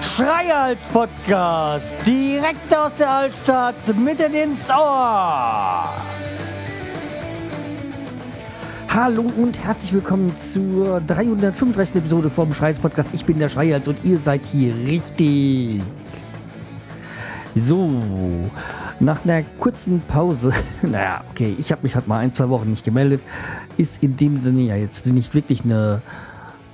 Schreihals Podcast, direkt aus der Altstadt, mitten ins Ohr. Hallo und herzlich willkommen zur 335. Episode vom Schreihals Podcast. Ich bin der Schreihals und ihr seid hier richtig. So, nach einer kurzen Pause, naja, okay, ich habe mich halt mal ein, zwei Wochen nicht gemeldet, ist in dem Sinne ja jetzt nicht wirklich eine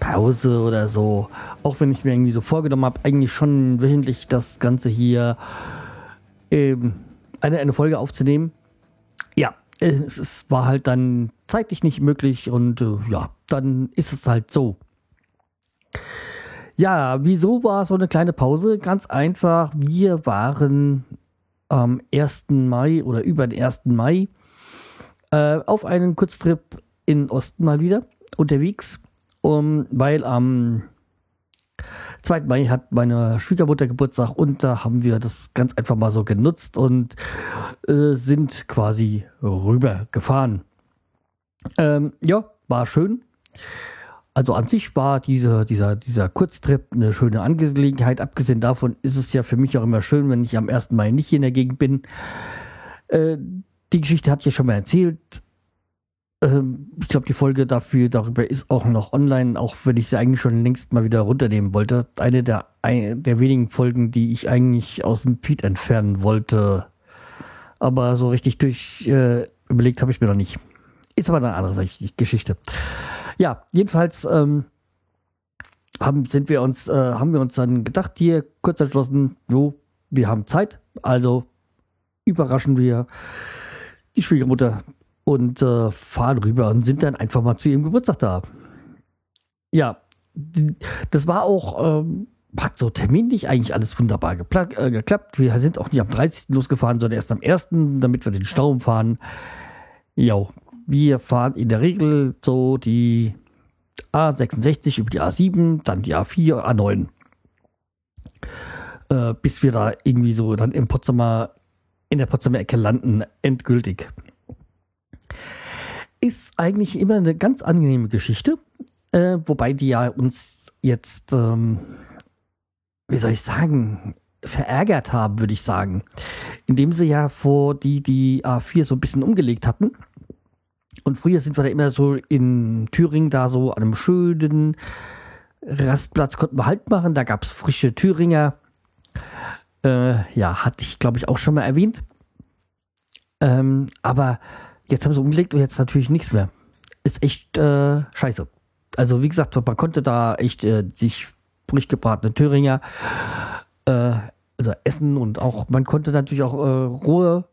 Pause oder so. Auch wenn ich mir irgendwie so vorgenommen habe, eigentlich schon wöchentlich das Ganze hier ähm, eine, eine Folge aufzunehmen. Ja, es, es war halt dann zeitlich nicht möglich und äh, ja, dann ist es halt so. Ja, wieso war so eine kleine Pause? Ganz einfach, wir waren am 1. Mai oder über den 1. Mai äh, auf einen Kurztrip in Osten mal wieder unterwegs um, weil am 2. Mai hat meine Schwiegermutter Geburtstag und da haben wir das ganz einfach mal so genutzt und äh, sind quasi rüber gefahren. Ähm, ja, war schön. Also an sich war diese, dieser, dieser Kurztrip eine schöne Angelegenheit. Abgesehen davon ist es ja für mich auch immer schön, wenn ich am 1. Mai nicht hier in der Gegend bin. Äh, die Geschichte ich ja schon mal erzählt. Ähm, ich glaube, die Folge dafür, darüber ist auch noch online, auch wenn ich sie eigentlich schon längst mal wieder runternehmen wollte. Eine der, eine der wenigen Folgen, die ich eigentlich aus dem Feed entfernen wollte. Aber so richtig durch äh, überlegt habe ich mir noch nicht. Ist aber eine andere Geschichte. Ja, jedenfalls ähm, haben, sind wir uns, äh, haben wir uns dann gedacht, hier kurz entschlossen, jo, wir haben Zeit, also überraschen wir die Schwiegermutter und äh, fahren rüber und sind dann einfach mal zu ihrem Geburtstag da. Ja, das war auch, ähm, hat so terminlich eigentlich alles wunderbar äh, geklappt. Wir sind auch nicht am 30. losgefahren, sondern erst am 1., damit wir den Stau umfahren. Ja, wir fahren in der Regel so die A66 über die A7, dann die A4, A9. Äh, bis wir da irgendwie so dann im Potsdamer, in der Potsdamer Ecke landen, endgültig ist eigentlich immer eine ganz angenehme Geschichte, äh, wobei die ja uns jetzt, ähm, wie soll ich sagen, verärgert haben, würde ich sagen. Indem sie ja vor die, die A4 so ein bisschen umgelegt hatten. Und früher sind wir da immer so in Thüringen da so an einem schönen Rastplatz konnten wir halt machen. Da gab es frische Thüringer. Äh, ja, hatte ich, glaube ich, auch schon mal erwähnt. Ähm, aber Jetzt haben sie umgelegt und jetzt natürlich nichts mehr. Ist echt äh, scheiße. Also wie gesagt, man konnte da echt äh, sich frisch gebratene Thüringer äh, also essen und auch man konnte natürlich auch äh, rohe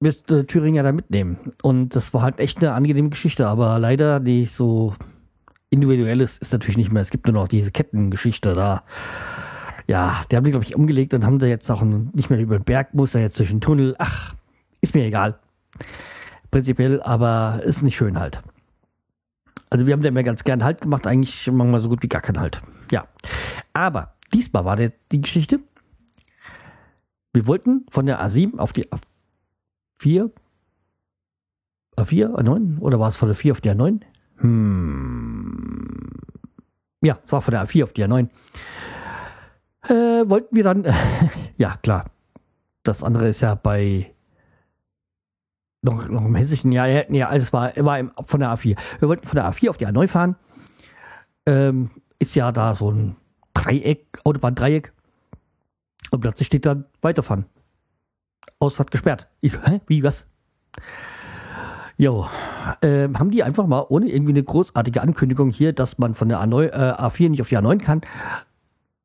mit, äh, Thüringer da mitnehmen. Und das war halt echt eine angenehme Geschichte, aber leider die so individuelles ist natürlich nicht mehr. Es gibt nur noch diese Kettengeschichte da. Ja, die haben die, glaube ich, umgelegt und haben da jetzt auch nicht mehr über den Berg, muss er jetzt durch den Tunnel. Ach, ist mir egal prinzipiell, aber ist nicht schön halt. Also wir haben da immer ganz gern Halt gemacht, eigentlich machen wir so gut wie gar keinen Halt. Ja. Aber diesmal war der, die Geschichte. Wir wollten von der A7 auf die A4, A4, A9 oder war es von der 4 auf die A9? Hm. Ja, es war von der A4 auf die A9. Äh, wollten wir dann, ja klar, das andere ist ja bei noch, noch im hessischen Jahr, ja, also es war, war im, von der A4. Wir wollten von der A4 auf die A9 fahren. Ähm, ist ja da so ein Dreieck, Autobahn-Dreieck. Und plötzlich steht dann weiterfahren. Ausfahrt gesperrt. Ich so, hä? Wie, was? Jo, ähm, haben die einfach mal ohne irgendwie eine großartige Ankündigung hier, dass man von der A9, äh, A4 nicht auf die A9 kann,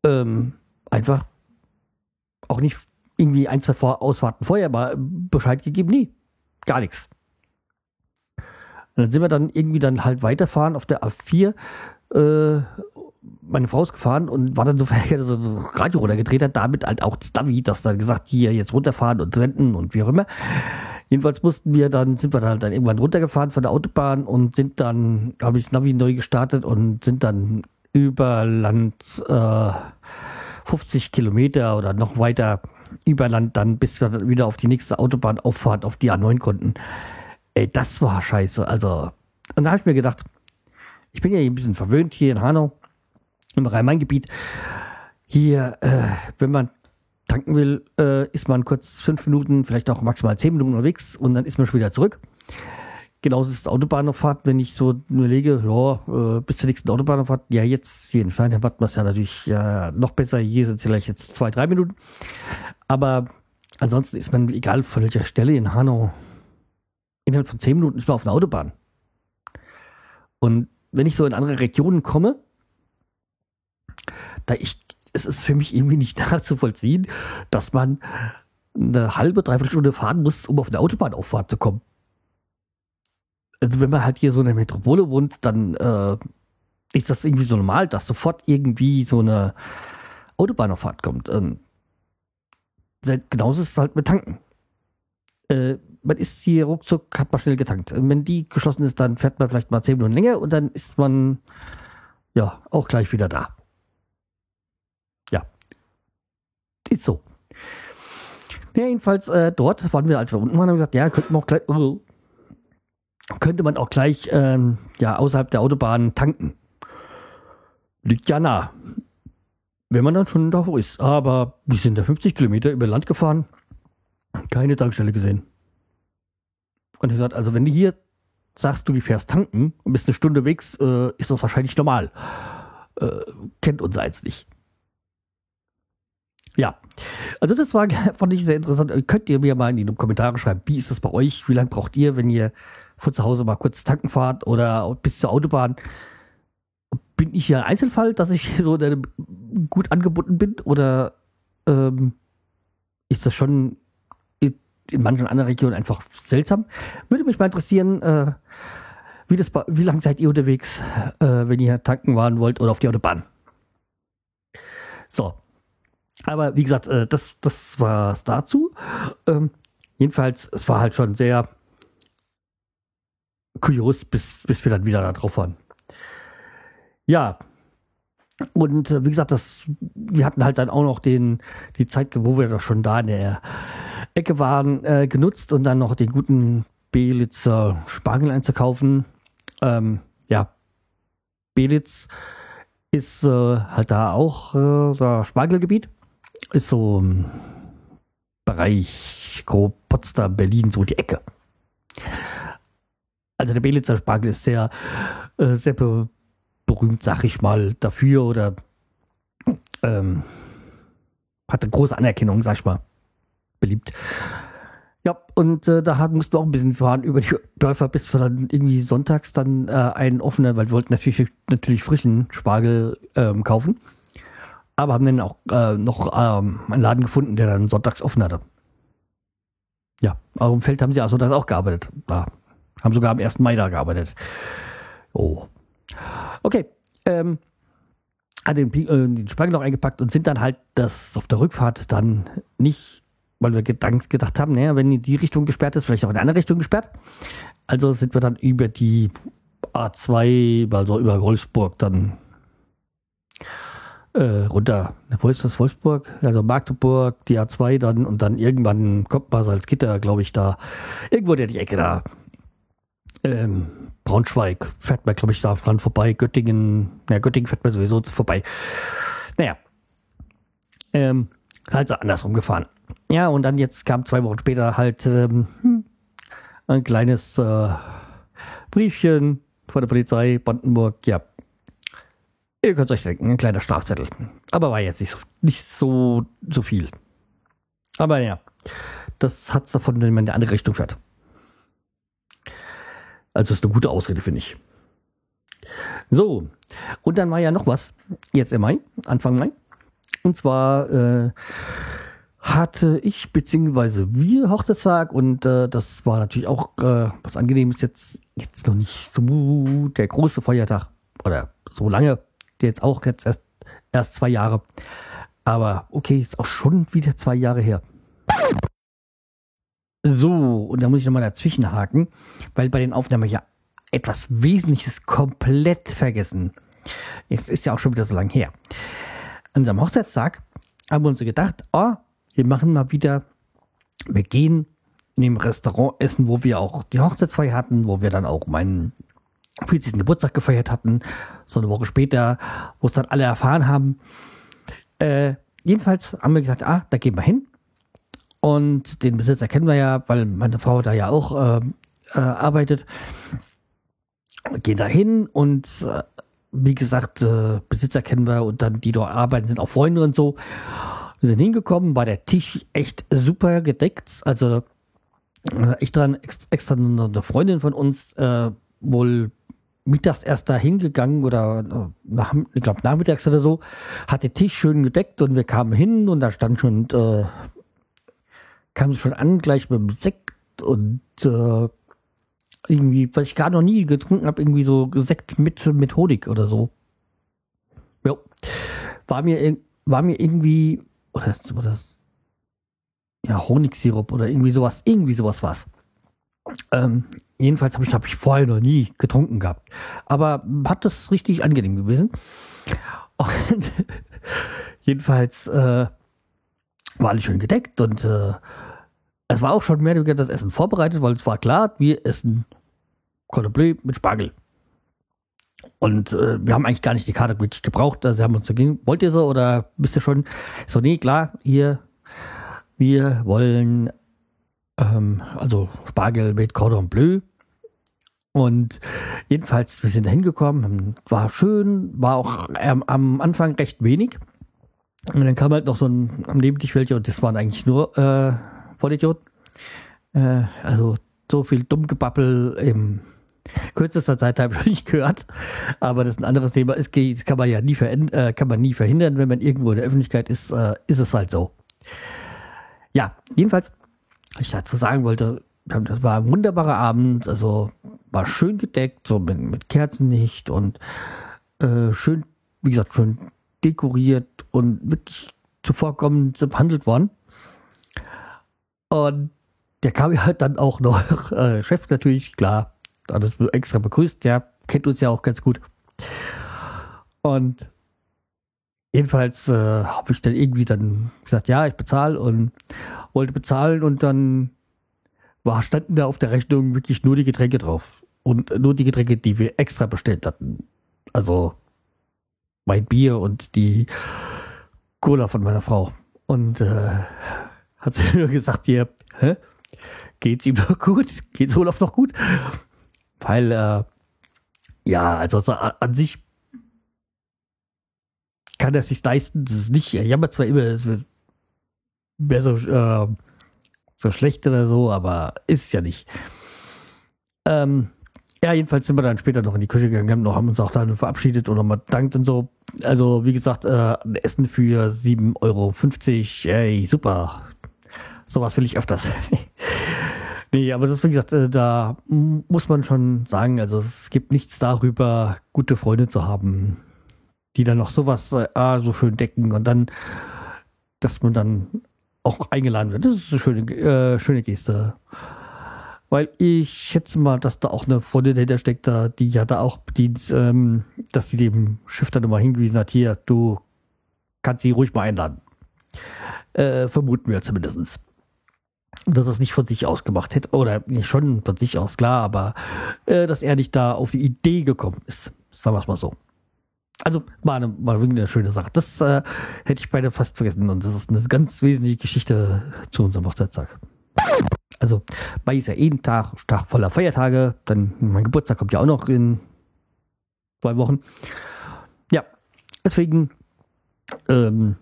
ähm, einfach auch nicht irgendwie ein, zwei Vor Ausfahrten vorher mal Bescheid gegeben. Nee, gar nichts. Und dann sind wir dann irgendwie dann halt weiterfahren auf der A4. Äh, meine Frau ist gefahren und war dann so verärgert, dass er so Radio runtergedreht hat, damit halt auch das Navi, das dann gesagt, hier jetzt runterfahren und senden und wie auch immer. Jedenfalls mussten wir dann, sind wir dann dann irgendwann runtergefahren von der Autobahn und sind dann, habe ich das Navi neu gestartet und sind dann über Land äh, 50 Kilometer oder noch weiter über Land dann, bis wir dann wieder auf die nächste Autobahnauffahrt auf die A9 konnten. ey, das war scheiße. Also, und da habe ich mir gedacht, ich bin ja ein bisschen verwöhnt hier in Hanau, im Rhein-Main-Gebiet. Hier, äh, wenn man tanken will, äh, ist man kurz fünf Minuten, vielleicht auch maximal zehn Minuten unterwegs und dann ist man schon wieder zurück. Genauso ist Autobahnauffahrt, wenn ich so überlege, ja, äh, bis zur nächsten Autobahnauffahrt, ja, jetzt hier in Steinheim hat man es ja natürlich äh, noch besser. Hier sind es vielleicht jetzt zwei, drei Minuten. Aber ansonsten ist man, egal von welcher Stelle in Hanau, innerhalb von zehn Minuten ist man auf einer Autobahn. Und wenn ich so in andere Regionen komme, da ich, es ist für mich irgendwie nicht nachzuvollziehen, dass man eine halbe, dreiviertel Stunde fahren muss, um auf eine Autobahnauffahrt zu kommen also wenn man halt hier so in der Metropole wohnt, dann äh, ist das irgendwie so normal, dass sofort irgendwie so eine Autobahnauffahrt kommt. Ähm, genauso ist es halt mit Tanken. Äh, man ist hier ruckzuck, hat man schnell getankt. Wenn die geschlossen ist, dann fährt man vielleicht mal zehn Minuten länger und dann ist man ja auch gleich wieder da. Ja. Ist so. Ja, jedenfalls äh, dort waren wir, als wir unten waren, haben wir gesagt, ja, könnten wir auch gleich, oh, könnte man auch gleich ähm, ja, außerhalb der Autobahn tanken. Liegt ja nah. Wenn man dann schon da ist. Aber wir sind da 50 Kilometer über Land gefahren. Keine Tankstelle gesehen. Und ich gesagt, also wenn du hier sagst, du fährst tanken und bist eine Stunde weg, äh, ist das wahrscheinlich normal. Äh, kennt uns eins nicht. Ja, also das war, fand ich sehr interessant. Könnt ihr mir mal in die Kommentare schreiben, wie ist das bei euch? Wie lange braucht ihr, wenn ihr von zu Hause mal kurz tanken fahrt oder bis zur Autobahn? Bin ich hier ein Einzelfall, dass ich so gut angebunden bin oder ähm, ist das schon in manchen anderen Regionen einfach seltsam? Würde mich mal interessieren, äh, wie, wie lange seid ihr unterwegs, äh, wenn ihr tanken fahren wollt oder auf die Autobahn? So, aber wie gesagt, äh, das, das war es dazu. Ähm, jedenfalls, es war halt schon sehr kurios, bis, bis wir dann wieder da drauf waren. Ja. Und äh, wie gesagt, das, wir hatten halt dann auch noch den, die Zeit, wo wir doch schon da in der Ecke waren, äh, genutzt und dann noch den guten Belitzer Spargel einzukaufen. Ähm, ja, Belitz ist äh, halt da auch äh, Spargelgebiet ist so Bereich grob Potsdam, Berlin, so die Ecke. Also der Belitzer Spargel ist sehr, äh, sehr be berühmt, sag ich mal, dafür oder ähm, hatte große Anerkennung, sag ich mal, beliebt. Ja, und äh, da mussten wir auch ein bisschen fahren über die Dörfer, bis wir dann irgendwie sonntags dann äh, einen offenen, weil wir wollten natürlich, natürlich frischen Spargel ähm, kaufen aber haben dann auch äh, noch ähm, einen Laden gefunden, der dann sonntags offen hatte. Ja, auch im Feld haben sie also das auch gearbeitet. Da haben sogar am 1. Mai da gearbeitet. Oh. Okay. Ähm, hat den, äh, den Spargel noch eingepackt und sind dann halt das auf der Rückfahrt dann nicht, weil wir gedacht, gedacht haben, naja, wenn die Richtung gesperrt ist, vielleicht auch in eine andere Richtung gesperrt. Also sind wir dann über die A2, also über Wolfsburg dann äh, runter. Das? Wolfsburg? Also Magdeburg, die A2 dann und dann irgendwann kommt mal Salzgitter, glaube ich, da. Irgendwo in die Ecke da. Ähm, Braunschweig fährt man, glaube ich, da dran vorbei. Göttingen, ja, Göttingen fährt man sowieso vorbei. Naja. Ähm, halt so andersrum gefahren. Ja, und dann jetzt kam zwei Wochen später halt ähm, ein kleines äh, Briefchen von der Polizei Brandenburg. Ja, Ihr könnt euch denken, ein kleiner Strafzettel. Aber war jetzt nicht so, nicht so, so viel. Aber ja, das hat es davon, wenn man in die andere Richtung fährt. Also ist eine gute Ausrede, finde ich. So, und dann war ja noch was, jetzt im Mai, Anfang Mai. Und zwar äh, hatte ich beziehungsweise wir Hochzeitstag und äh, das war natürlich auch äh, was Angenehmes, jetzt, jetzt noch nicht so der große Feiertag oder so lange jetzt auch jetzt erst, erst zwei Jahre. Aber okay, ist auch schon wieder zwei Jahre her. So, und da muss ich nochmal dazwischen haken, weil bei den Aufnahmen ja etwas Wesentliches komplett vergessen. Jetzt ist ja auch schon wieder so lange her. An unserem Hochzeitstag haben wir uns so gedacht, oh, wir machen mal wieder, wir gehen in dem Restaurant essen, wo wir auch die Hochzeitsfeier hatten, wo wir dann auch meinen 40. Geburtstag gefeiert hatten, so eine Woche später, wo es dann alle erfahren haben. Äh, jedenfalls haben wir gesagt, ah, da gehen wir hin. Und den Besitzer kennen wir ja, weil meine Frau da ja auch äh, äh, arbeitet. Gehen da hin und äh, wie gesagt, äh, Besitzer kennen wir und dann die dort arbeiten, sind auch Freunde und so. Wir sind hingekommen, war der Tisch echt super gedeckt. Also äh, extra, extra eine Freundin von uns wohl mittags erst da hingegangen oder äh, nach, ich glaube nachmittags oder so, hat den Tisch schön gedeckt und wir kamen hin und da stand schon, äh, kam schon an, gleich mit dem Sekt und äh, irgendwie, was ich gar noch nie getrunken habe, irgendwie so Sekt mit, mit Honig oder so. Ja. War mir, war mir irgendwie, oder, oder ja, Honigsirup oder irgendwie sowas, irgendwie sowas war's. Ähm, jedenfalls habe ich, hab ich vorher noch nie getrunken gehabt. Aber hat das richtig angenehm gewesen. Und jedenfalls äh, war alles schön gedeckt und äh, es war auch schon mehr oder weniger das Essen vorbereitet, weil es war klar, wir essen Cordon Bleu mit Spargel. Und äh, wir haben eigentlich gar nicht die Karte wirklich gebraucht. Also haben uns dagegen, wollt ihr so oder bist ihr schon? So, nee, klar, hier, wir wollen ähm, also Spargel mit Cordon Bleu. Und jedenfalls, wir sind da hingekommen, war schön, war auch am Anfang recht wenig. Und dann kam halt noch so ein am Nebentisch welche und das waren eigentlich nur äh, Vollidioten. Äh, also so viel Dummgebabbel im kürzester Zeit habe ich noch nicht gehört. Aber das ist ein anderes Thema. Das kann man ja nie, äh, kann man nie verhindern, wenn man irgendwo in der Öffentlichkeit ist, äh, ist es halt so. Ja, jedenfalls was ich dazu sagen wollte, das war ein wunderbarer Abend, also war schön gedeckt, so mit, mit Kerzenlicht und äh, schön, wie gesagt, schön dekoriert und wirklich zuvorkommend behandelt worden. Und der kam ja halt dann auch noch, äh, Chef natürlich, klar, uns extra begrüßt, der kennt uns ja auch ganz gut. Und jedenfalls äh, habe ich dann irgendwie dann gesagt, ja, ich bezahle und wollte bezahlen und dann war, standen da auf der Rechnung wirklich nur die Getränke drauf. Und nur die Getränke, die wir extra bestellt hatten. Also mein Bier und die Cola von meiner Frau. Und äh, hat sie nur gesagt, hier, hä? Geht's ihm noch gut? Geht's Olaf noch gut? Weil, äh, ja, also an sich kann er sich leisten. Das ist nicht, er jammert zwar immer, es wird mehr so, äh, so schlecht oder so, aber ist ja nicht. Ähm, ja, jedenfalls sind wir dann später noch in die Küche gegangen, haben uns auch dann verabschiedet und nochmal dankt und so. Also, wie gesagt, äh, Essen für 7,50 Euro. Ey, super. Sowas will ich öfters. nee, aber das, wie gesagt, äh, da muss man schon sagen, also es gibt nichts darüber, gute Freunde zu haben, die dann noch sowas äh, ah, so schön decken und dann, dass man dann auch eingeladen wird. Das ist eine schöne, äh, schöne Geste. Weil ich schätze mal, dass da auch eine Freundin dahinter steckt, die ja da auch bedient, ähm, dass sie dem Schiff dann immer hingewiesen hat, hier, du kannst sie ruhig mal einladen. Äh, vermuten wir zumindest. Dass es nicht von sich aus gemacht hätte, oder nicht schon von sich aus, klar, aber äh, dass er nicht da auf die Idee gekommen ist. Sagen wir es mal so. Also war eine, war eine schöne Sache. Das äh, hätte ich beide fast vergessen und das ist eine ganz wesentliche Geschichte zu unserem Hochzeitstag. Also bei ist ja ein Tag, Tag voller Feiertage. Dann mein Geburtstag kommt ja auch noch in zwei Wochen. Ja, deswegen, ähm,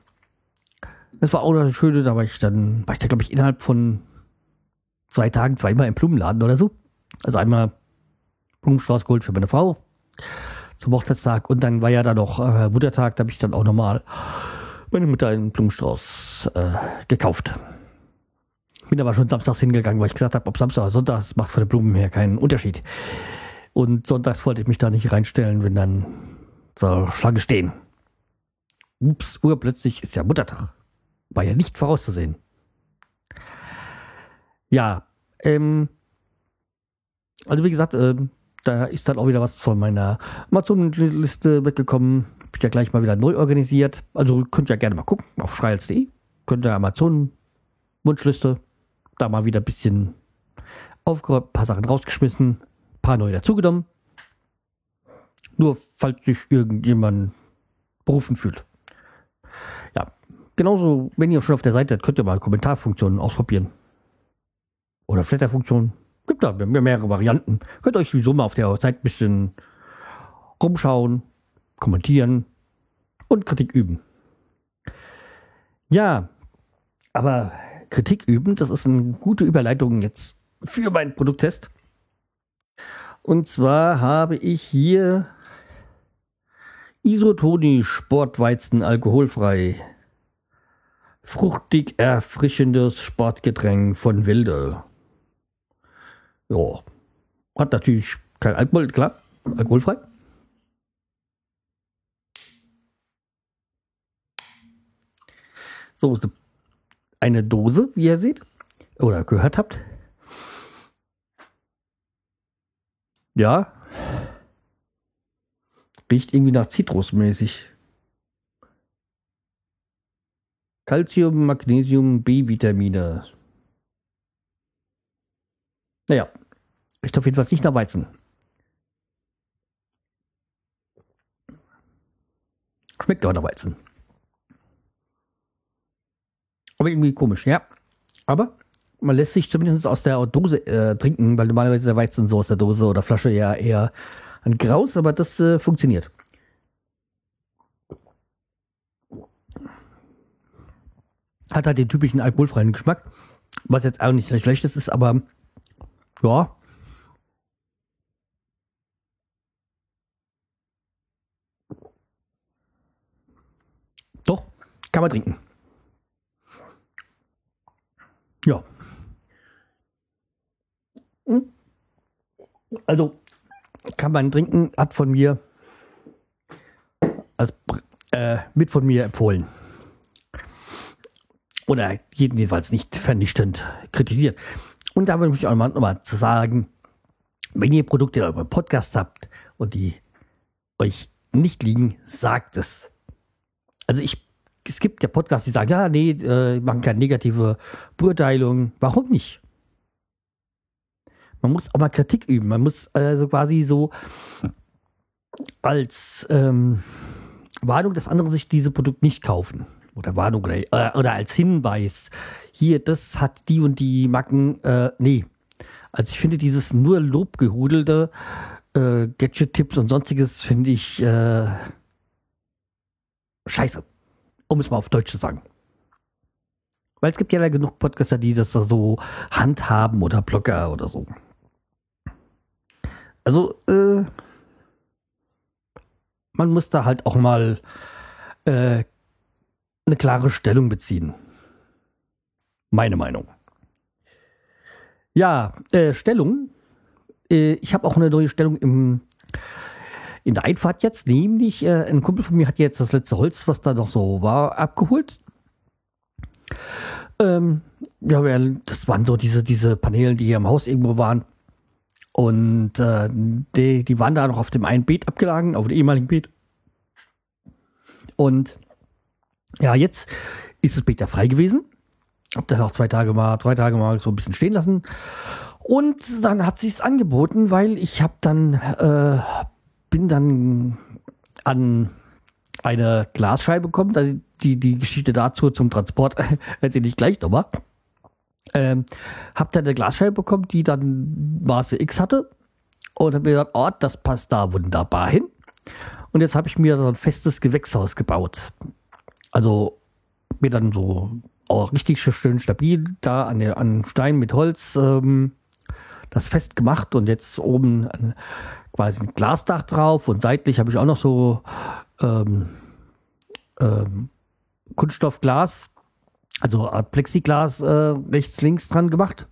das war auch eine schöne, da war ich dann, war ich da glaube ich innerhalb von zwei Tagen zweimal im Blumenladen oder so. Also einmal Blumenstrauß geholt für meine Frau zum Hochzeitstag. Und dann war ja da noch äh, Muttertag, da habe ich dann auch nochmal meine Mutter einen Blumenstrauß äh, gekauft. Bin aber schon samstags hingegangen, weil ich gesagt habe, ob Samstag oder Sonntag, das macht von den Blumen her keinen Unterschied. Und sonntags wollte ich mich da nicht reinstellen, wenn dann zur Schlange stehen. Ups, urplötzlich ist ja Muttertag. War ja nicht vorauszusehen. Ja, ähm, also wie gesagt, ähm, da ist dann auch wieder was von meiner Amazon-Liste weggekommen. Hab ich ja gleich mal wieder neu organisiert. Also könnt ihr ja gerne mal gucken auf schreihals.de. Könnt ihr Amazon-Wunschliste da mal wieder ein bisschen aufgeräumt, ein paar Sachen rausgeschmissen, ein paar neue dazugenommen. Nur falls sich irgendjemand berufen fühlt. Ja, genauso, wenn ihr schon auf der Seite seid, könnt ihr mal Kommentarfunktionen ausprobieren. Oder Flatterfunktionen. Gibt da mehrere Varianten. Könnt euch sowieso mal auf der Seite ein bisschen rumschauen, kommentieren und Kritik üben. Ja, aber Kritik üben, das ist eine gute Überleitung jetzt für meinen Produkttest. Und zwar habe ich hier Isotoni Sportweizen alkoholfrei. Fruchtig erfrischendes Sportgetränk von Wilde. Ja, hat natürlich kein Alkohol, klar, alkoholfrei. So, eine Dose, wie ihr seht oder gehört habt. Ja. Riecht irgendwie nach Zitrusmäßig. Calcium, Magnesium, B-Vitamine. Naja, riecht auf jeden Fall nicht nach Weizen. Schmeckt aber nach Weizen. Aber irgendwie komisch, ja. Aber man lässt sich zumindest aus der Dose äh, trinken, weil normalerweise ist der Weizen so aus der Dose oder Flasche ja eher ein Graus, aber das äh, funktioniert. Hat halt den typischen alkoholfreien Geschmack, was jetzt auch nicht sehr schlechtes ist, aber ja. Doch, kann man trinken. Ja. Also kann man trinken, hat von mir als, äh, mit von mir empfohlen. Oder jedenfalls nicht vernichtend kritisiert. Und da möchte ich auch mal, nochmal zu sagen, wenn ihr Produkte in eurem Podcast habt und die euch nicht liegen, sagt es. Also ich es gibt ja Podcasts, die sagen, ja, nee, äh, machen keine negative Beurteilung. Warum nicht? Man muss auch mal Kritik üben. Man muss also quasi so als ähm, Warnung, dass andere sich diese Produkte nicht kaufen. Oder Warnung oder, äh, oder als Hinweis. Hier, das hat die und die Macken. Äh, nee. Also ich finde dieses nur lobgehudelte äh, Gadget-Tipps und sonstiges finde ich äh, scheiße um es mal auf Deutsch zu sagen. Weil es gibt ja genug Podcaster, die das so handhaben oder Blogger oder so. Also, äh, man muss da halt auch mal äh, eine klare Stellung beziehen. Meine Meinung. Ja, äh, Stellung. Äh, ich habe auch eine neue Stellung im in der Einfahrt jetzt, nämlich äh, ein Kumpel von mir hat jetzt das letzte Holz, was da noch so war, abgeholt. Ähm, ja, das waren so diese, diese Paneele, die hier im Haus irgendwo waren. Und äh, die, die waren da noch auf dem einen Beet abgelagen, auf dem ehemaligen Beet. Und ja, jetzt ist das Beet ja frei gewesen. Hab das auch zwei Tage mal, drei Tage mal so ein bisschen stehen lassen. Und dann hat sich's angeboten, weil ich habe dann äh, bin dann an eine Glasscheibe gekommen. Die, die Geschichte dazu zum Transport erzähle ich gleich nochmal. Ähm, hab dann eine Glasscheibe bekommen, die dann Maße X hatte. Und habe mir gedacht, oh, das passt da wunderbar hin. Und jetzt habe ich mir so ein festes Gewächshaus gebaut. Also mir dann so auch richtig schön stabil da an, der, an Stein mit Holz ähm, das fest gemacht und jetzt oben quasi ein Glasdach drauf und seitlich habe ich auch noch so ähm, ähm, Kunststoffglas, also Plexiglas äh, rechts, links dran gemacht.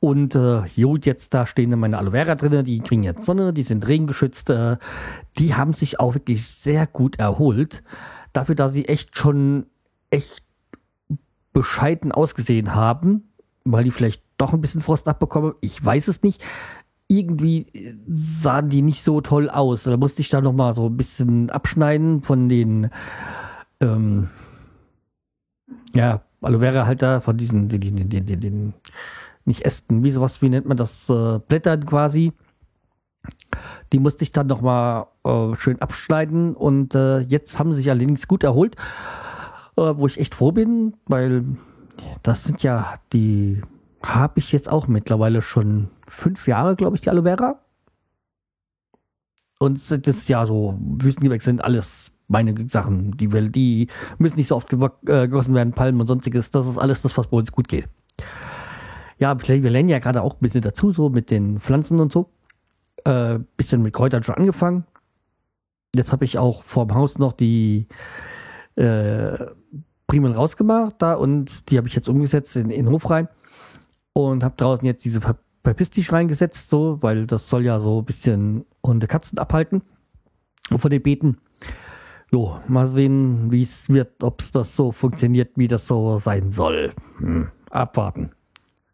Und äh, gut, jetzt da stehen meine Aloe Vera drin, die kriegen jetzt Sonne, die sind regengeschützt. Äh, die haben sich auch wirklich sehr gut erholt. Dafür, dass sie echt schon echt bescheiden ausgesehen haben, weil die vielleicht doch ein bisschen Frost abbekommen. Ich weiß es nicht irgendwie sahen die nicht so toll aus. Da musste ich da noch mal so ein bisschen abschneiden von den, ähm, ja, Aloe Vera halt da, von diesen, den, den, den, den nicht Ästen, wie sowas, wie nennt man das, äh, Blättern quasi. Die musste ich dann nochmal äh, schön abschneiden und äh, jetzt haben sie sich allerdings gut erholt, äh, wo ich echt froh bin, weil das sind ja die, habe ich jetzt auch mittlerweile schon fünf Jahre, glaube ich, die Aloe Vera. Und das ist ja so, Wüstengewächs sind alles meine Sachen. Die, will, die müssen nicht so oft äh, gegossen werden, Palmen und sonstiges. Das ist alles das, was bei uns gut geht. Ja, wir lernen ja gerade auch ein bisschen dazu, so mit den Pflanzen und so. Äh, bisschen mit Kräutern schon angefangen. Jetzt habe ich auch vorm Haus noch die äh, Primeln rausgemacht da und die habe ich jetzt umgesetzt in, in den Hof rein und habe draußen jetzt diese Verpistisch reingesetzt, so, weil das soll ja so ein bisschen Hunde Katzen abhalten von den Beeten. Jo, mal sehen, wie es wird, ob es das so funktioniert, wie das so sein soll. Hm, abwarten.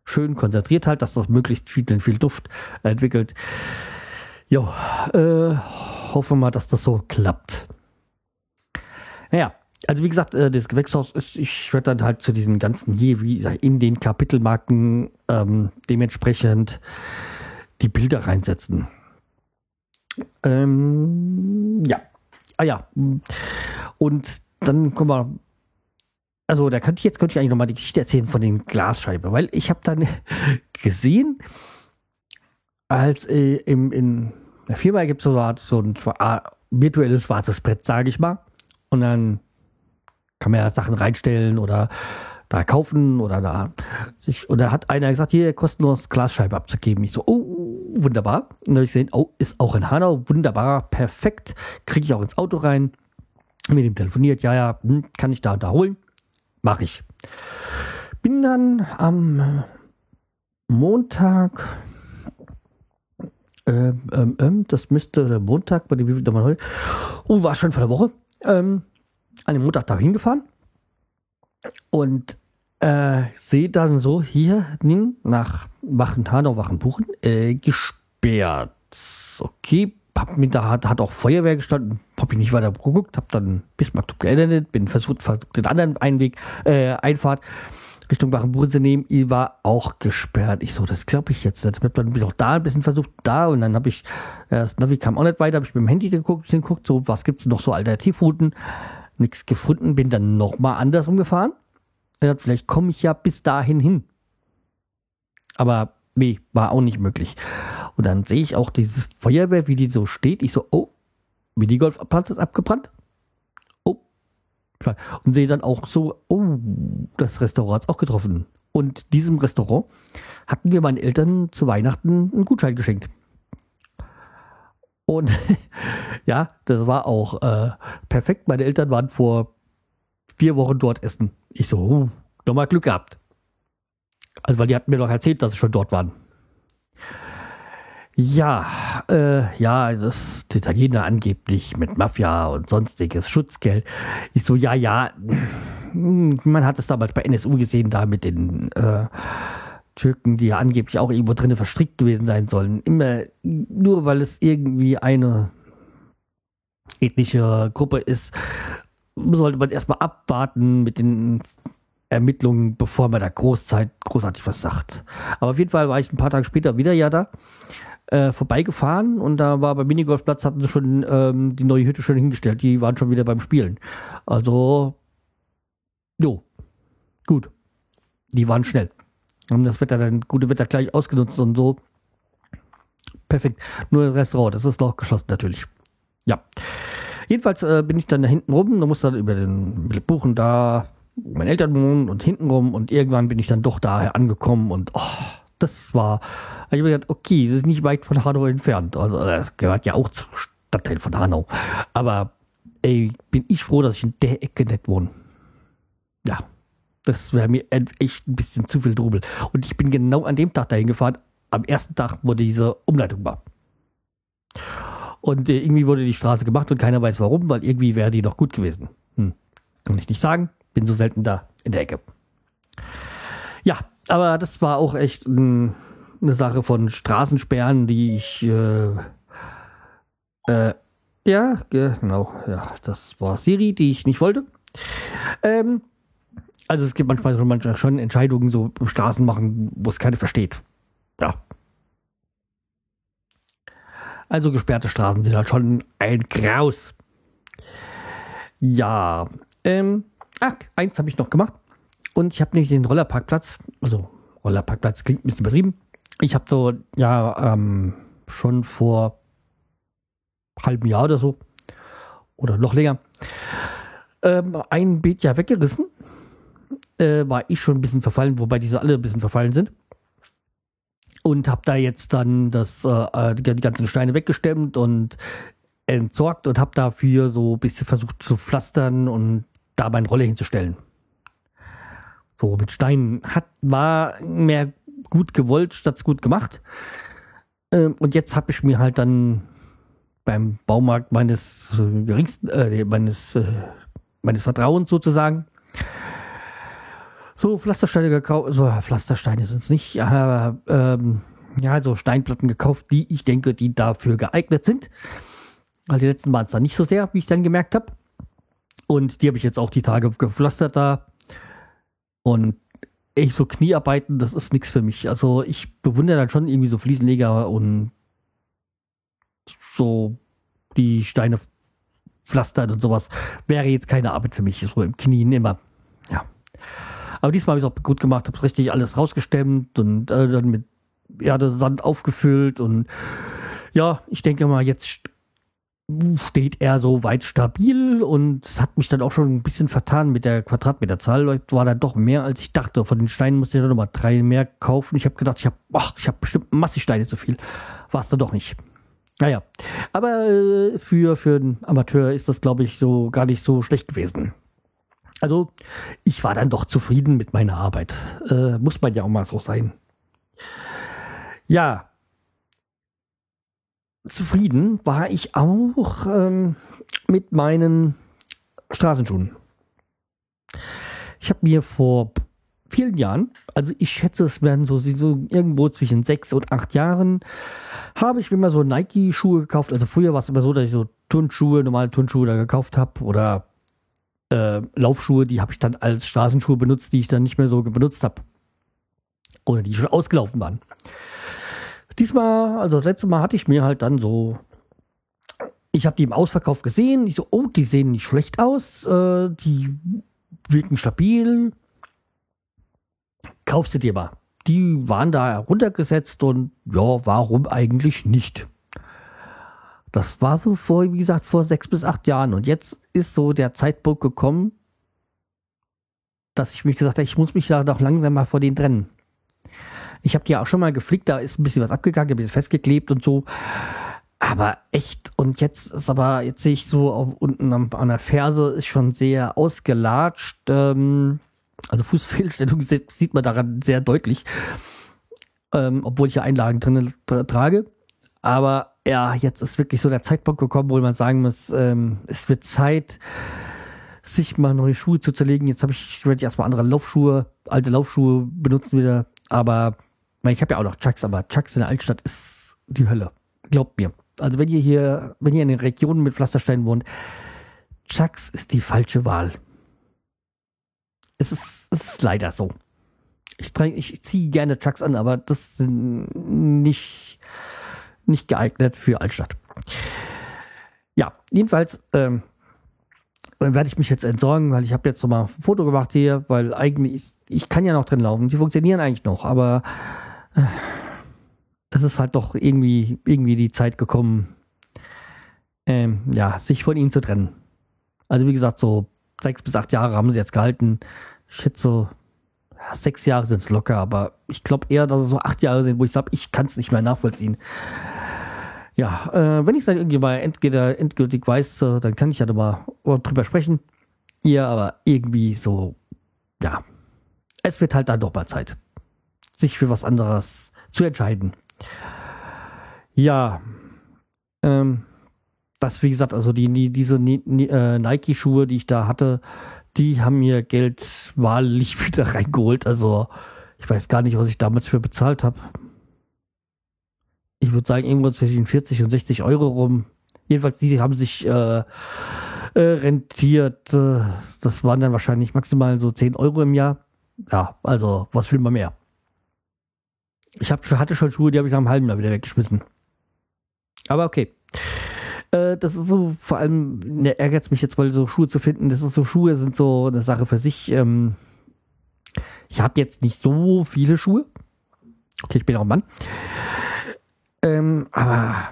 Schön konzentriert halt, dass das möglichst viel, viel Duft entwickelt. Jo, äh, hoffe mal, dass das so klappt. Naja, also wie gesagt, äh, das Gewächshaus ist, ich werde dann halt zu diesen ganzen je wie in den Kapitelmarken ähm, dementsprechend die Bilder reinsetzen. Ähm, ja. Ah ja. Und dann kommen wir. Also da könnte ich jetzt könnte ich eigentlich nochmal die Geschichte erzählen von den Glasscheiben, weil ich habe dann gesehen, als äh, im, in der Firma gibt es so, so ein äh, virtuelles schwarzes Brett, sage ich mal. Und dann kann man ja Sachen reinstellen oder da kaufen oder da sich, oder hat einer gesagt, hier kostenlos Glasscheibe abzugeben. Ich so, oh, wunderbar. Und dann habe ich gesehen, oh, ist auch in Hanau, wunderbar, perfekt. Kriege ich auch ins Auto rein. Mit ihm telefoniert, ja, ja, hm, kann ich da und da holen. Mach ich. Bin dann am Montag, ähm, ähm, ähm das müsste der Montag, bei dem viel heute, oh, war schon vor der Woche, ähm, an dem Montag da hingefahren. Und äh, sehe dann so hier nach Wachenhanau, Wachenbuchen, äh, gesperrt. Okay, hab mir da hat, hat auch Feuerwehr gestanden, hab ich nicht weiter geguckt, hab dann Bismarck geendet, bin versucht, versucht den anderen Einweg, äh, Einfahrt Richtung Wachenbuchen zu nehmen, die war auch gesperrt. Ich so, das glaube ich jetzt. Dann bin ich auch da ein bisschen versucht, da und dann habe ich, das Navi kam auch nicht weiter, habe ich mit dem Handy geguckt, geguckt, so, was gibt's noch so Alternativrouten? Nichts gefunden, bin dann nochmal anders umgefahren gedacht, vielleicht komme ich ja bis dahin hin. Aber nee, war auch nicht möglich. Und dann sehe ich auch dieses Feuerwehr, wie die so steht. Ich so, oh, Minigolfplatz ist abgebrannt. Und sehe dann auch so, oh, das Restaurant ist auch getroffen. Und diesem Restaurant hatten wir meinen Eltern zu Weihnachten einen Gutschein geschenkt. Und ja, das war auch äh, perfekt. Meine Eltern waren vor vier Wochen dort essen. Ich so, uh, nochmal Glück gehabt. Also, weil die hatten mir doch erzählt, dass sie schon dort waren. Ja, äh, ja, also das Italiener angeblich mit Mafia und sonstiges Schutzgeld. Ich so, ja, ja, man hat es damals bei NSU gesehen, da mit den äh, Türken, die ja angeblich auch irgendwo drinnen verstrickt gewesen sein sollen. Immer nur, weil es irgendwie eine ethnische Gruppe ist, sollte man erstmal abwarten mit den Ermittlungen, bevor man da Großzeit, großartig was sagt. Aber auf jeden Fall war ich ein paar Tage später wieder ja da, äh, vorbeigefahren und da war beim Minigolfplatz, hatten sie schon ähm, die neue Hütte schon hingestellt. Die waren schon wieder beim Spielen. Also, jo, gut. Die waren schnell. Haben das Wetter dann, gute Wetter gleich ausgenutzt und so. Perfekt. Nur das Restaurant, das ist noch geschlossen natürlich. Ja. Jedenfalls äh, bin ich dann da hinten rum, da muss dann über den Buchen da meine Eltern wohnen und hintenrum und irgendwann bin ich dann doch daher angekommen und oh, das war, ich habe gedacht, okay, das ist nicht weit von Hanau entfernt. Also das gehört ja auch zum Stadtteil von Hanau. Aber ey, bin ich froh, dass ich in der Ecke nicht wohne. Ja, das wäre mir echt ein bisschen zu viel Trubel. Und ich bin genau an dem Tag dahin gefahren, am ersten Tag, wo diese Umleitung war. Und äh, irgendwie wurde die Straße gemacht und keiner weiß warum, weil irgendwie wäre die noch gut gewesen. Hm. Kann ich nicht sagen. Bin so selten da in der Ecke. Ja, aber das war auch echt ein, eine Sache von Straßensperren, die ich äh, äh, ja, genau, ja, das war Siri, die ich nicht wollte. Ähm, Also es gibt manchmal schon, manchmal schon Entscheidungen so Straßen machen, wo es keiner versteht. Ja. Also gesperrte Straßen sind halt schon ein Graus. Ja. Ähm, ach, eins habe ich noch gemacht. Und ich habe nämlich den Rollerparkplatz, also Rollerparkplatz klingt ein bisschen übertrieben. Ich habe so, ja, ähm, schon vor halben Jahr oder so, oder noch länger, ähm, ein Beet ja weggerissen. Äh, war ich schon ein bisschen verfallen, wobei diese alle ein bisschen verfallen sind. Und habe da jetzt dann das, äh, die, die ganzen Steine weggestemmt und entsorgt und habe dafür so ein bisschen versucht zu pflastern und da meine Rolle hinzustellen. So mit Steinen hat, war mehr gut gewollt statt gut gemacht. Ähm, und jetzt habe ich mir halt dann beim Baumarkt meines äh, geringsten, äh, meines, äh, meines Vertrauens sozusagen so Pflastersteine gekauft, so Pflastersteine sind es nicht, aber ähm, ja, so Steinplatten gekauft, die ich denke, die dafür geeignet sind. Weil die letzten waren es dann nicht so sehr, wie ich dann gemerkt habe. Und die habe ich jetzt auch die Tage gepflastert da. Und ich so Kniearbeiten, das ist nichts für mich. Also ich bewundere dann schon irgendwie so Fliesenleger und so die Steine pflastern und sowas. Wäre jetzt keine Arbeit für mich, so im Knien immer. Ja. Aber diesmal habe ich es auch gut gemacht, habe richtig alles rausgestemmt und äh, dann mit Erde, Sand aufgefüllt und ja, ich denke mal, jetzt steht er so weit stabil und hat mich dann auch schon ein bisschen vertan mit der Quadratmeterzahl. War dann doch mehr, als ich dachte. Von den Steinen musste ich dann nochmal drei mehr kaufen. Ich habe gedacht, ich habe hab bestimmt massig Steine zu viel. War es dann doch nicht. Naja, aber äh, für, für einen Amateur ist das, glaube ich, so gar nicht so schlecht gewesen. Also, ich war dann doch zufrieden mit meiner Arbeit. Äh, muss man ja auch mal so sein. Ja, zufrieden war ich auch ähm, mit meinen Straßenschuhen. Ich habe mir vor vielen Jahren, also ich schätze, es werden so, so irgendwo zwischen sechs und acht Jahren, habe ich mir mal so Nike-Schuhe gekauft. Also früher war es immer so, dass ich so Turnschuhe, normale Turnschuhe da gekauft habe oder äh, Laufschuhe, die habe ich dann als Straßenschuhe benutzt, die ich dann nicht mehr so benutzt habe. Oder die schon ausgelaufen waren. Diesmal, also das letzte Mal hatte ich mir halt dann so, ich habe die im Ausverkauf gesehen. Ich so, oh, die sehen nicht schlecht aus, äh, die wirken stabil. Kaufst du dir mal. Die waren da runtergesetzt und ja, warum eigentlich nicht? Das war so vor, wie gesagt, vor sechs bis acht Jahren. Und jetzt ist so der Zeitpunkt gekommen, dass ich mich gesagt habe, ich muss mich da doch langsam mal vor denen trennen. Ich habe die auch schon mal geflickt, da ist ein bisschen was abgegangen, ein bisschen festgeklebt und so. Aber echt, und jetzt ist aber, jetzt sehe ich so auf, unten an, an der Ferse ist schon sehr ausgelatscht. Ähm, also Fußfehlstellung sieht man daran sehr deutlich. Ähm, obwohl ich ja Einlagen drin tra trage. Aber ja, jetzt ist wirklich so der Zeitpunkt gekommen, wo man sagen muss, ähm, es wird Zeit, sich mal neue Schuhe zu zerlegen. Jetzt habe ich, ich werde erstmal andere Laufschuhe, alte Laufschuhe benutzen wieder. Aber ich habe ja auch noch Chucks, aber Chucks in der Altstadt ist die Hölle. Glaubt mir. Also wenn ihr hier, wenn ihr in den Regionen mit Pflastersteinen wohnt, Chucks ist die falsche Wahl. Es ist, es ist leider so. Ich, ich ziehe gerne Chucks an, aber das sind nicht, nicht geeignet für Altstadt. Ja, jedenfalls ähm, werde ich mich jetzt entsorgen, weil ich habe jetzt noch mal ein Foto gemacht hier, weil eigentlich, ich kann ja noch drin laufen, die funktionieren eigentlich noch, aber es ist halt doch irgendwie, irgendwie die Zeit gekommen, ähm, ja, sich von ihnen zu trennen. Also wie gesagt, so sechs bis acht Jahre haben sie jetzt gehalten. Schätze so, ja, sechs Jahre sind es locker, aber ich glaube eher, dass es so acht Jahre sind, wo ich sage, ich kann es nicht mehr nachvollziehen. Ja, äh, wenn ich es dann irgendwie mal endgültig, endgültig weiß, äh, dann kann ich ja mal drüber sprechen. Ja, aber irgendwie so, ja, es wird halt dann doch mal Zeit sich für was anderes zu entscheiden. Ja, ähm, das, wie gesagt, also die, die diese äh, Nike-Schuhe, die ich da hatte, die haben mir Geld wahrlich wieder reingeholt. Also, ich weiß gar nicht, was ich damals für bezahlt habe. Ich würde sagen, irgendwo zwischen 40 und 60 Euro rum. Jedenfalls, die haben sich äh, äh, rentiert. Das waren dann wahrscheinlich maximal so 10 Euro im Jahr. Ja, also was will man mehr? Ich hab, hatte schon Schuhe, die habe ich nach einem halben Jahr wieder weggeschmissen. Aber okay. Äh, das ist so, vor allem, ne, ärgert es mich jetzt, weil so Schuhe zu finden, das ist so, Schuhe sind so eine Sache für sich. Ähm, ich habe jetzt nicht so viele Schuhe. Okay, ich bin auch ein Mann. Ähm, aber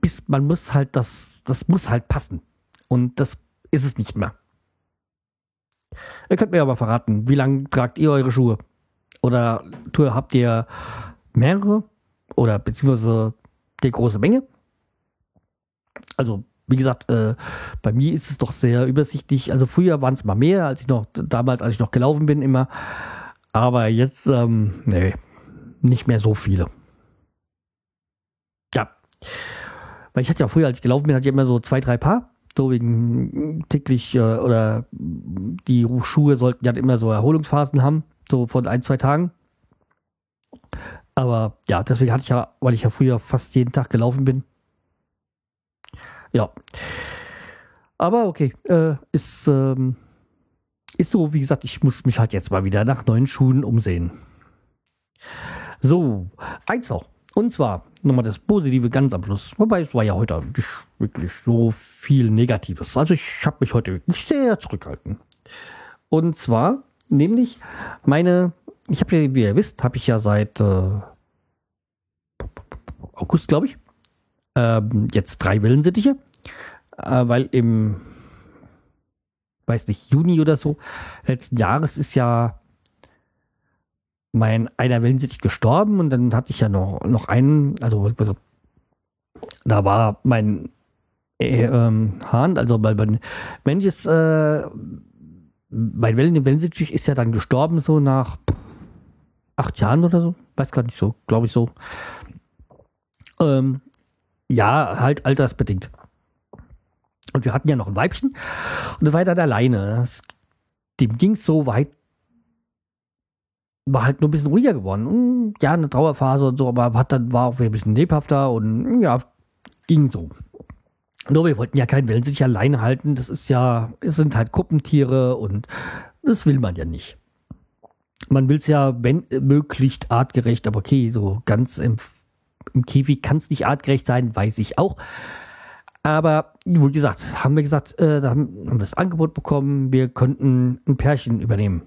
bis man muss halt das, das muss halt passen. Und das ist es nicht mehr. Ihr könnt mir aber verraten, wie lange tragt ihr eure Schuhe? Oder habt ihr mehrere? Oder beziehungsweise die große Menge? Also, wie gesagt, äh, bei mir ist es doch sehr übersichtlich. Also früher waren es mal mehr, als ich noch, damals, als ich noch gelaufen bin, immer. Aber jetzt, ähm, nee, nicht mehr so viele. Ja. Weil ich hatte ja früher, als ich gelaufen bin, hatte ich immer so zwei, drei Paar. So wegen täglich äh, oder die Schuhe sollten ja immer so Erholungsphasen haben, so von ein, zwei Tagen. Aber ja, deswegen hatte ich ja, weil ich ja früher fast jeden Tag gelaufen bin. Ja. Aber okay, äh, ist, ähm, ist so, wie gesagt, ich muss mich halt jetzt mal wieder nach neuen Schuhen umsehen. So, eins noch. Und zwar nochmal das Positive ganz am Schluss. Wobei es war ja heute nicht wirklich so viel Negatives. Also ich habe mich heute wirklich sehr zurückgehalten. Und zwar nämlich meine, ich habe ja, wie ihr wisst, habe ich ja seit äh, August, glaube ich, äh, jetzt drei Wellensittiche. Äh, weil im, weiß nicht, Juni oder so letzten Jahres ist ja mein einer Wellensittich gestorben und dann hatte ich ja noch, noch einen, also, also da war mein äh, ähm, Hahn, also bei, bei manches, äh, mein Wellen, Wellensittich ist ja dann gestorben, so nach acht Jahren oder so, weiß gar nicht so, glaube ich so. Ähm, ja, halt altersbedingt. Und wir hatten ja noch ein Weibchen und das war dann alleine. Das, dem ging es so weit war halt nur ein bisschen ruhiger geworden. Hm, ja, eine Trauerphase und so, aber hat dann war auch wieder ein bisschen lebhafter und ja, ging so. Nur wir wollten ja keinen Wellensittich alleine halten. Das ist ja, es sind halt Kuppentiere und das will man ja nicht. Man will es ja, wenn möglichst artgerecht, aber okay, so ganz im, im Käfig kann es nicht artgerecht sein, weiß ich auch. Aber wie gesagt, haben wir gesagt, äh, da haben, haben wir das Angebot bekommen, wir könnten ein Pärchen übernehmen.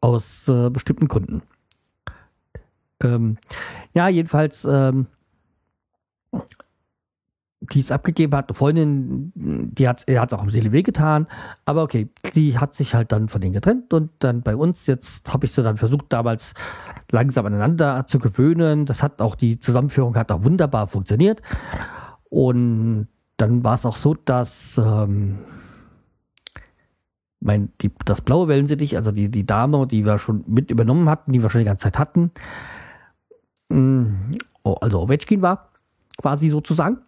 Aus äh, bestimmten Gründen. Ähm, ja, jedenfalls, ähm, die es abgegeben hat, eine Freundin, die hat hat auch am Seele wehgetan, aber okay, die hat sich halt dann von denen getrennt und dann bei uns, jetzt habe ich sie dann versucht, damals langsam aneinander zu gewöhnen. Das hat auch, die Zusammenführung hat auch wunderbar funktioniert. Und dann war es auch so, dass ähm, mein, die, das blaue Wellensittich, also die, die Dame, die wir schon mit übernommen hatten, die wir schon die ganze Zeit hatten, mm, oh, also Ovechkin war, quasi sozusagen,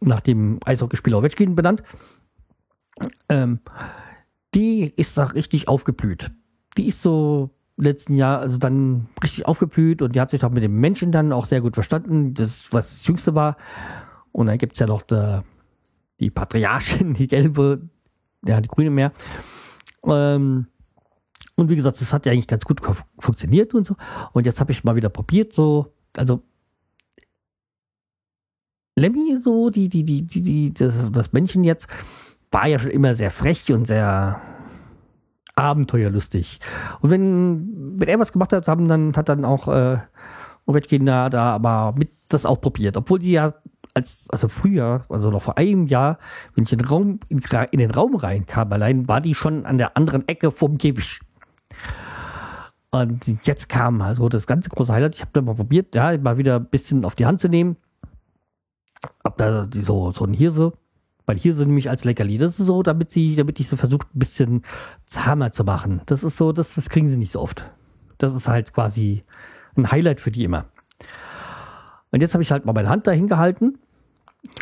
nach dem Eishockeyspieler Ovechkin benannt, ähm, die ist da richtig aufgeblüht. Die ist so letzten Jahr also dann richtig aufgeblüht und die hat sich auch mit dem Menschen dann auch sehr gut verstanden, das was das Jüngste war. Und dann gibt es ja noch die, die Patriarchin, die gelbe, ja, die grüne mehr. Ähm, und wie gesagt, das hat ja eigentlich ganz gut funktioniert und so. Und jetzt habe ich mal wieder probiert, so, also Lemmy, so, die, die, die, die, die, das, das Männchen jetzt, war ja schon immer sehr frech und sehr abenteuerlustig. Und wenn, wenn er was gemacht hat, haben dann, hat dann auch äh, Ovechkin da, aber mit das auch probiert. Obwohl die ja als, also früher, also noch vor einem Jahr, wenn ich in den Raum, in den Raum reinkam, allein war die schon an der anderen Ecke vom Käfig. Und jetzt kam also das ganze große Highlight. Ich habe da mal probiert, ja, mal wieder ein bisschen auf die Hand zu nehmen. Hab da die, so, so ein Hirse, weil Hirse nämlich als Leckerli. Das ist so, damit sie, damit ich so versucht, ein bisschen zahmer zu machen. Das ist so, das, das kriegen sie nicht so oft. Das ist halt quasi ein Highlight für die immer. Und jetzt habe ich halt mal meine Hand dahin gehalten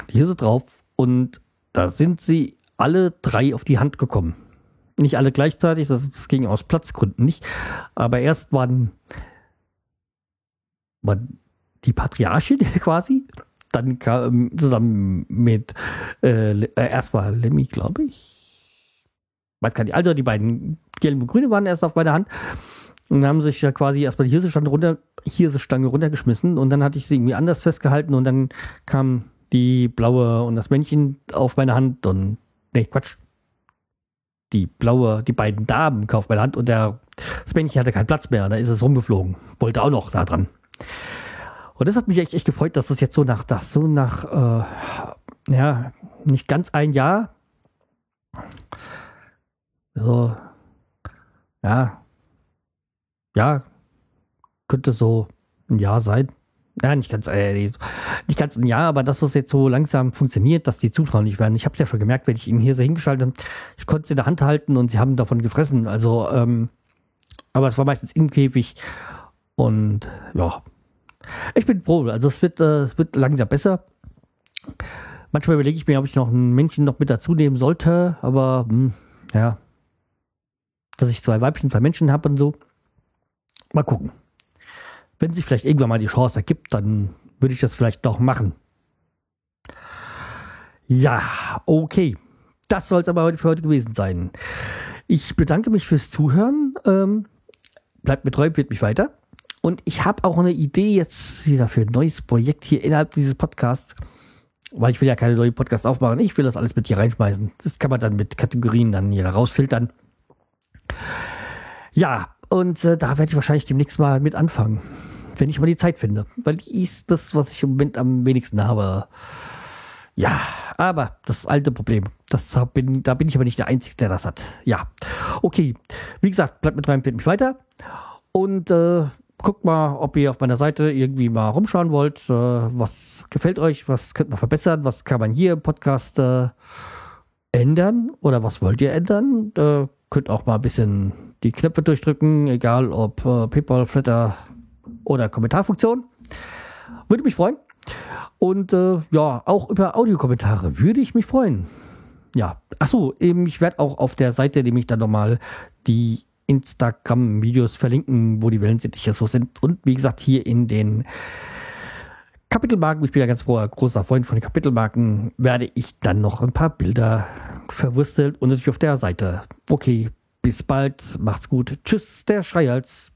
hier sind drauf und da sind sie alle drei auf die Hand gekommen. Nicht alle gleichzeitig, das, das ging aus Platzgründen nicht. Aber erst waren, waren die Patriarchin quasi, dann kam zusammen mit äh, äh erstmal Lemmy, glaube ich. Weiß gar nicht. Also die beiden gelben und grüne waren erst auf meiner Hand. Und haben sich ja quasi erstmal die Hirsestange runter, Hirsestange runtergeschmissen und dann hatte ich sie irgendwie anders festgehalten und dann kam die blaue und das Männchen auf meine Hand und nee, Quatsch. Die blaue, die beiden Damen auf meine Hand und der, das Männchen hatte keinen Platz mehr, da ist es rumgeflogen. Wollte auch noch da dran. Und das hat mich echt, echt gefreut, dass es jetzt so nach, das so nach, äh, ja, nicht ganz ein Jahr, so, ja, ja, könnte so ein Jahr sein. Ja, nicht ganz, äh, nicht ganz ein Jahr, aber dass das jetzt so langsam funktioniert, dass die zutraulich werden. Ich habe es ja schon gemerkt, wenn ich ihn hier so hingeschaltet habe. Ich konnte sie in der Hand halten und sie haben davon gefressen. Also, ähm, aber es war meistens im Käfig. Und ja, ich bin froh. Also es wird, äh, es wird langsam besser. Manchmal überlege ich mir, ob ich noch ein Männchen noch mit dazu nehmen sollte, aber mh, hm, ja, dass ich zwei Weibchen, zwei Menschen habe und so. Mal gucken. Wenn sich vielleicht irgendwann mal die Chance ergibt, dann würde ich das vielleicht noch machen. Ja, okay. Das soll es aber heute für heute gewesen sein. Ich bedanke mich fürs Zuhören. Ähm, bleibt mir treu, wird mich weiter. Und ich habe auch eine Idee jetzt wieder für ein neues Projekt hier innerhalb dieses Podcasts. Weil ich will ja keine neuen Podcasts aufmachen. Ich will das alles mit hier reinschmeißen. Das kann man dann mit Kategorien dann hier rausfiltern. Ja, und äh, da werde ich wahrscheinlich demnächst mal mit anfangen, wenn ich mal die Zeit finde. Weil die ist das, was ich im Moment am wenigsten habe. Ja, aber das alte Problem, das bin, da bin ich aber nicht der Einzige, der das hat. Ja, okay. Wie gesagt, bleibt mit rein, findet mich weiter. Und äh, guckt mal, ob ihr auf meiner Seite irgendwie mal rumschauen wollt. Äh, was gefällt euch? Was könnte man verbessern? Was kann man hier im Podcast äh, ändern? Oder was wollt ihr ändern? Äh, könnt auch mal ein bisschen die Knöpfe durchdrücken, egal ob äh, PayPal, Flatter oder Kommentarfunktion. Würde mich freuen. Und äh, ja, auch über Audiokommentare würde ich mich freuen. Ja, achso, ich werde auch auf der Seite nämlich dann nochmal die Instagram-Videos verlinken, wo die Wellensittiche so sind. Und wie gesagt, hier in den Kapitelmarken, ich bin ja ganz froher, großer Freund von den Kapitelmarken, werde ich dann noch ein paar Bilder verwurstelt und natürlich auf der Seite. Okay, bis bald, macht's gut. Tschüss, der Schreihals.